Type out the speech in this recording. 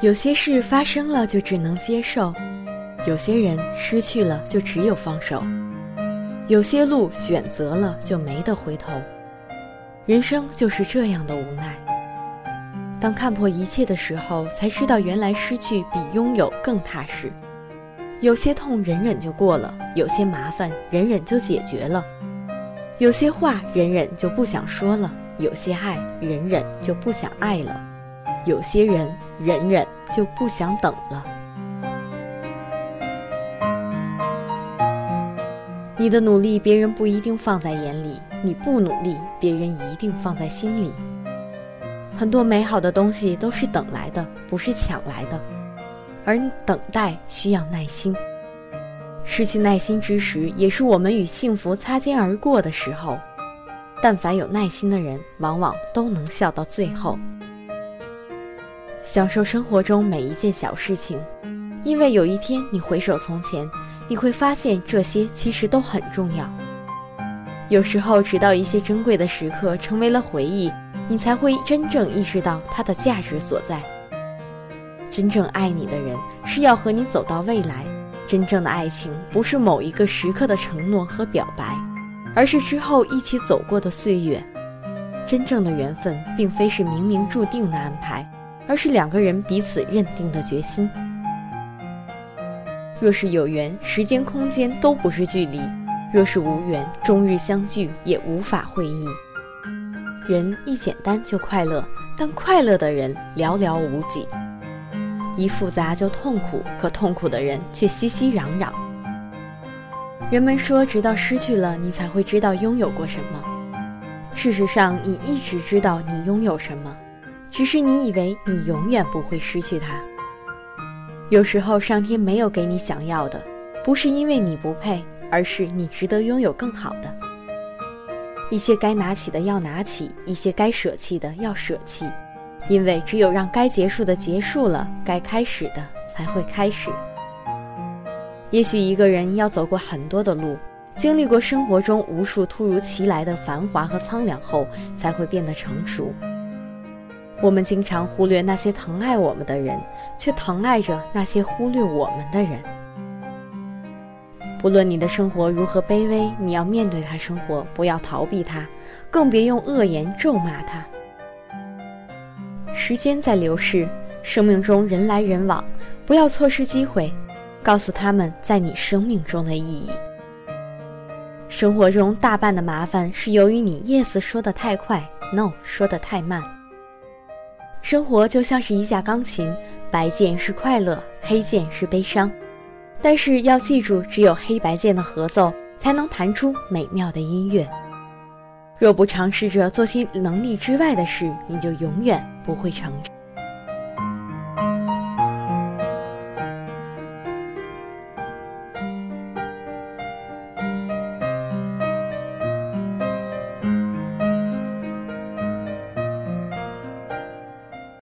有些事发生了就只能接受，有些人失去了就只有放手，有些路选择了就没得回头。人生就是这样的无奈。当看破一切的时候，才知道原来失去比拥有更踏实。有些痛忍忍就过了，有些麻烦忍忍就解决了，有些话忍忍就不想说了，有些爱忍忍就不想爱了，有些人。忍忍就不想等了。你的努力，别人不一定放在眼里；你不努力，别人一定放在心里。很多美好的东西都是等来的，不是抢来的。而等待需要耐心。失去耐心之时，也是我们与幸福擦肩而过的时候。但凡有耐心的人，往往都能笑到最后。享受生活中每一件小事情，因为有一天你回首从前，你会发现这些其实都很重要。有时候，直到一些珍贵的时刻成为了回忆，你才会真正意识到它的价值所在。真正爱你的人是要和你走到未来，真正的爱情不是某一个时刻的承诺和表白，而是之后一起走过的岁月。真正的缘分并非是冥冥注定的安排。而是两个人彼此认定的决心。若是有缘，时间空间都不是距离；若是无缘，终日相聚也无法会意。人一简单就快乐，但快乐的人寥寥无几；一复杂就痛苦，可痛苦的人却熙熙攘攘。人们说，直到失去了，你才会知道拥有过什么。事实上，你一直知道你拥有什么。只是你以为你永远不会失去它。有时候上天没有给你想要的，不是因为你不配，而是你值得拥有更好的。一些该拿起的要拿起，一些该舍弃的要舍弃，因为只有让该结束的结束了，该开始的才会开始。也许一个人要走过很多的路，经历过生活中无数突如其来的繁华和苍凉后，才会变得成熟。我们经常忽略那些疼爱我们的人，却疼爱着那些忽略我们的人。不论你的生活如何卑微，你要面对他生活，不要逃避他，更别用恶言咒骂他。时间在流逝，生命中人来人往，不要错失机会，告诉他们在你生命中的意义。生活中大半的麻烦是由于你 yes 说的太快，no 说的太慢。生活就像是一架钢琴，白键是快乐，黑键是悲伤。但是要记住，只有黑白键的合奏才能弹出美妙的音乐。若不尝试着做些能力之外的事，你就永远不会成长。